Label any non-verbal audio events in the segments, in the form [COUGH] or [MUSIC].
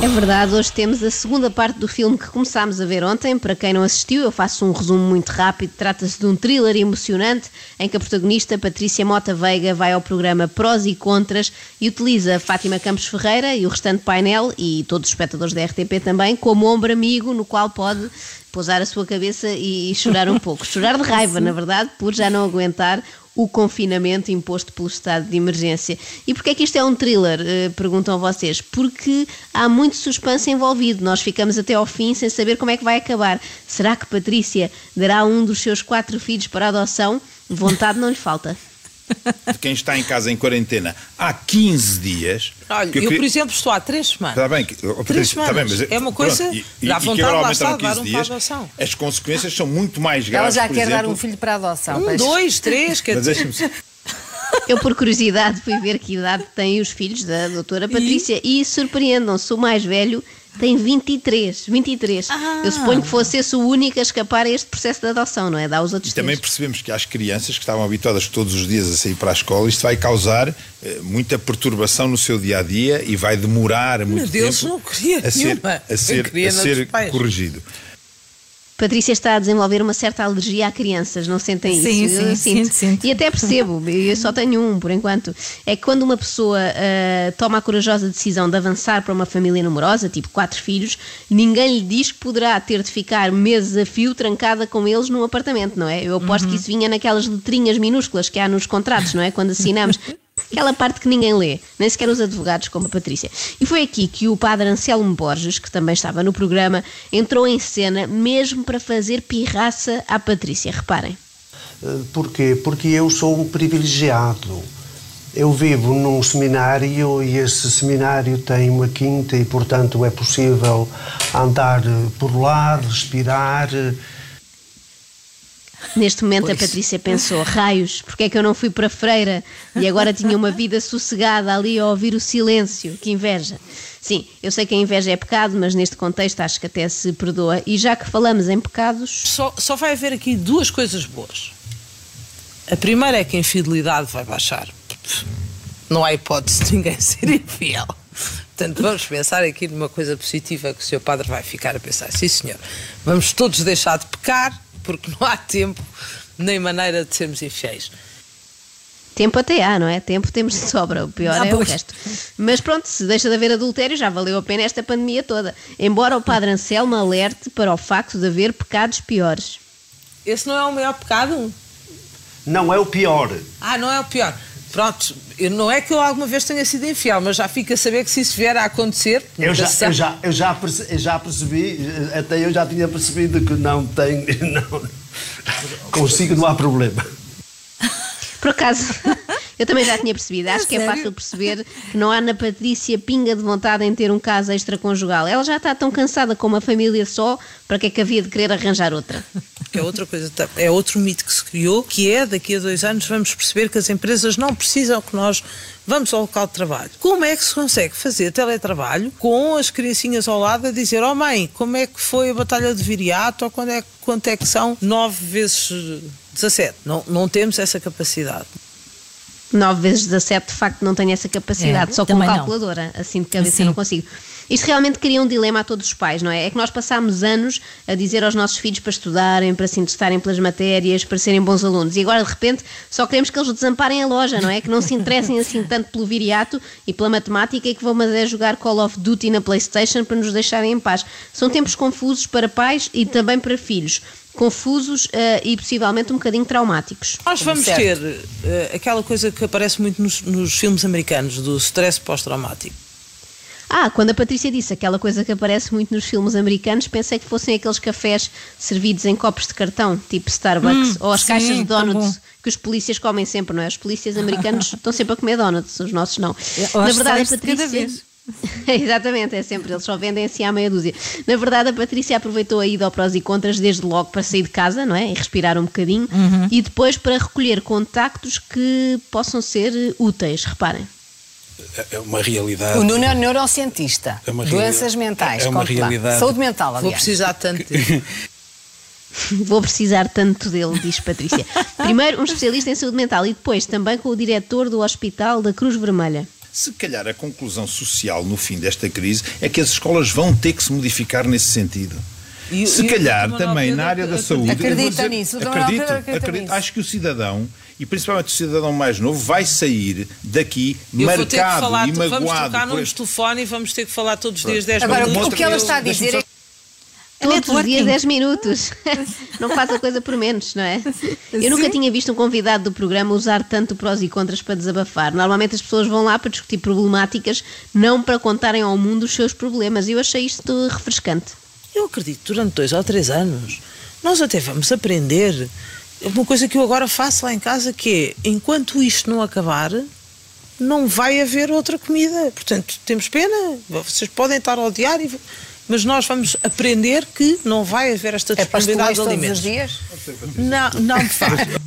É verdade, hoje temos a segunda parte do filme que começámos a ver ontem. Para quem não assistiu, eu faço um resumo muito rápido. Trata-se de um thriller emocionante em que a protagonista, Patrícia Mota Veiga, vai ao programa Prós e Contras e utiliza Fátima Campos Ferreira e o restante painel, e todos os espectadores da RTP também, como ombro amigo no qual pode pousar a sua cabeça e chorar um pouco. chorar de raiva, na verdade, por já não aguentar o confinamento imposto pelo estado de emergência. E porquê é que isto é um thriller? Uh, perguntam vocês. Porque há muito suspense envolvido. Nós ficamos até ao fim sem saber como é que vai acabar. Será que Patrícia dará um dos seus quatro filhos para adoção? Vontade não lhe falta. [LAUGHS] de quem está em casa em quarentena há 15 dias. Olha, que eu, queria- por exemplo, estou há três semanas. Está bem, que- Patrícia, está bem, semanas. mas É uma coisa- pronto, e, dá e, e vontade, que agora lá aumentaram está, dar 15 um para dias, adoção. as consequências são muito mais Ela graves. já por quer exemplo, dar um filho para adoção. Um, pois. dois, três, quer Mas dizer. Eu, por curiosidade, fui ver que idade têm os filhos da doutora Patrícia e, surpreendam-se, o mais velho tem 23. 23. Eu suponho que fosse esse o único a escapar a este processo de adoção, não é? Dá os outros E também três. percebemos que às crianças que estavam habituadas todos os dias a sair para a escola, isto vai causar eh, muita perturbação no seu dia a dia e vai demorar muito Deus, tempo não queria a ser, nenhuma. a ser, a ser corrigido. Patrícia está a desenvolver uma certa alergia a crianças, não sentem Sim, isso? Eu sim, sinto, sinto. E até percebo, eu só tenho um por enquanto. É que quando uma pessoa ah, toma a corajosa decisão de avançar para uma família numerosa, tipo quatro filhos, ninguém lhe diz que poderá ter de ficar meses a fio trancada com eles num apartamento, não é? Eu aposto Uhum. que isso vinha naquelas letrinhas minúsculas que há nos contratos, não é? Quando assinamos. Aquela parte que ninguém lê, nem sequer os advogados como a Patrícia. E foi aqui que o padre Anselmo Borges, que também estava no programa, entrou em cena mesmo para fazer pirraça à Patrícia. Reparem. Eh, Porquê? Porque eu sou um privilegiado. Eu vivo num seminário e esse seminário tem uma quinta e, portanto, é possível andar eh, por lá, respirar. Neste momento a Patrícia pensou, raios, porque é que eu não fui para Freira e agora tinha uma vida sossegada ali a ouvir o silêncio, que inveja. Sim, eu sei que a inveja é pecado, mas neste contexto acho que até se perdoa. E já que falamos em pecados, Só, só vai haver aqui duas coisas boas. A primeira é que a infidelidade vai baixar. Não há hipótese de ninguém ser infiel. Portanto, vamos pensar aqui numa coisa positiva que o Sr. Padre vai ficar a pensar. Sim, senhor. Vamos todos deixar de pecar, porque não há tempo nem maneira de sermos infiéis. tempo até há, não é? Tempo temos de sobra, o pior Ah, é o pois. resto. Mas pronto, se deixa de haver adultério, já valeu a pena esta pandemia toda. Embora o Padre Anselmo alerte para o facto de haver pecados piores. Esse não é o maior pecado? Não é o pior. Ah, não é o pior. Pronto, eu- não é que eu alguma vez tenha sido infiel, mas já fico a saber que se isso vier a acontecer. Eu já, eu, já, eu, já perce- eu já percebi, até eu já tinha percebido que não tem. [LAUGHS] Não, consigo, não há problema. Por acaso, eu também já tinha percebido. [LAUGHS] Acho que é fácil perceber que não há na Patrícia pinga de vontade em ter um caso extraconjugal. Ela já está tão cansada com uma família só, para que é que havia de querer arranjar outra? É outra coisa, ta- é outro mito que se criou, que é daqui a dois anos vamos perceber que as empresas não precisam que nós vamos ao local de trabalho. Como é que se consegue fazer teletrabalho com as criancinhas ao lado a dizer, oh mãe, como é que foi a batalha de Viriato ou quando é, quanto é que são 9 vezes eh, 17? Não, não temos essa capacidade. 9 vezes 17, de facto, não tenho essa capacidade, É, só com também não. calculadora. Assim de cabeça Assim. não consigo. Isto realmente cria um dilema a todos os pais, não é? É que nós passámos anos a dizer aos nossos filhos para estudarem, para se interessarem pelas matérias, para serem bons alunos. E agora, de repente, só queremos que eles desamparem a loja, não é? Que não se interessem assim tanto pelo viriato e pela matemática e que vão mas é jogar Call of Duty na Playstation para nos deixarem em paz. São tempos confusos para pais e também para filhos. Confusos eh, e possivelmente um bocadinho traumáticos. Nós vamos Certo. ter eh, aquela coisa que aparece muito nos, nos filmes americanos, do stress pós-traumático. Ah, quando a Patrícia disse aquela coisa que aparece muito nos filmes americanos, pensei que fossem aqueles cafés servidos em copos de cartão, tipo Starbucks, ou as sim, caixas de tão donuts bom. que os polícias comem sempre, não é? Os polícias americanos [LAUGHS] estão sempre a comer donuts, os nossos não. Na verdade, a sais de cada Patrícia. [LAUGHS] Exatamente, é sempre, eles só vendem assim à meia dúzia. Na verdade, a Patrícia aproveitou a ida ao prós e contras desde logo para sair de casa, não é? E respirar um bocadinho, Uhum. e depois para recolher contactos que possam ser úteis, reparem. é uma realidade. O Nuno é neurocientista. É uma Doenças mentais. é uma realidade. Saúde mental, Vou aliás. precisar [LAUGHS] tanto dele. [LAUGHS] Vou precisar tanto dele, diz Patrícia. Primeiro, um especialista em saúde mental e depois também com o diretor do Hospital da Cruz Vermelha. Se calhar a conclusão social no fim desta crise é que as escolas vão ter que se modificar nesse sentido. E- Se e calhar também na área da saúde. Acredita nisso, acredito, acredito. nisso. Acho que o cidadão, e principalmente o cidadão mais novo, vai sair daqui Eu vou ter que marcado falar, e vamos magoado. trocar por números de telefone e vamos ter que falar todos os dias 10 Agora, minutos. o que ela está a dizer é Todos os dias 10 minutos. [LAUGHS] Não faz a coisa por menos, não é? Eu nunca Sim. tinha visto um convidado do programa usar tanto prós e contras para desabafar. Normalmente as pessoas vão lá para discutir problemáticas, não para contarem ao mundo os seus problemas. E eu achei isto refrescante. Eu acredito, durante dois ou três anos, nós até vamos aprender uma coisa que eu agora faço lá em casa, que é, enquanto isto não acabar, não vai haver outra comida. Portanto, temos pena, vocês podem estar a odiar, e- mas nós vamos aprender que não vai haver esta é pastelões disponibilidade de todos alimentos. os dias? Não, não de facto.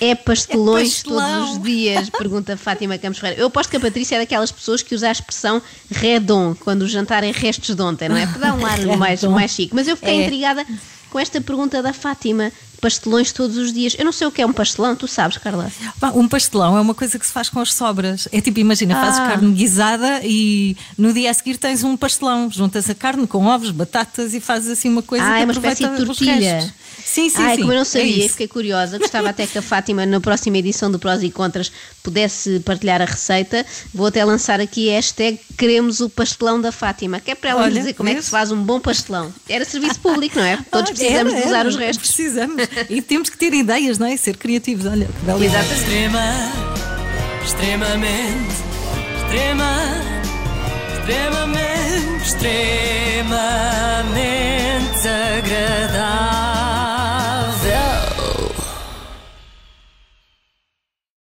É pastelões [LAUGHS] É todos os dias? Pergunta Fátima Campos Ferreira. Eu aposto que a Patrícia é daquelas pessoas que usa a expressão redon, quando o jantar é restos de ontem, não é? Para dar um ar [LAUGHS] mais, mais chique. Mas eu fiquei É. intrigada com esta pergunta da Fátima. Pastelões todos os dias. Eu não sei o que é um pastelão, tu sabes, Carla? Um pastelão é uma coisa que se faz com as sobras. É tipo, imagina, fazes Ah. carne guisada e no dia a seguir tens um pastelão. Juntas a carne com ovos, batatas e fazes assim uma coisa Ah, que é uma espécie de tortilha. Sim, sim, ah, sim. como eu não é sabia, isso. fiquei curiosa. [LAUGHS] Gostava até que a Fátima, na próxima edição do Prós e Contras, pudesse partilhar a receita. Vou até lançar aqui a hashtag Queremos o pastelão da Fátima, que é para ela Olha, dizer como é que se faz um bom pastelão. Era serviço público, não é? [LAUGHS] Todos precisamos era, de usar era, os restos. Precisamos. E temos que ter ideias, não é? Ser criativos. Olha, que bela ideia. Extrema, extremamente, extrema, extremamente, extremamente agradável.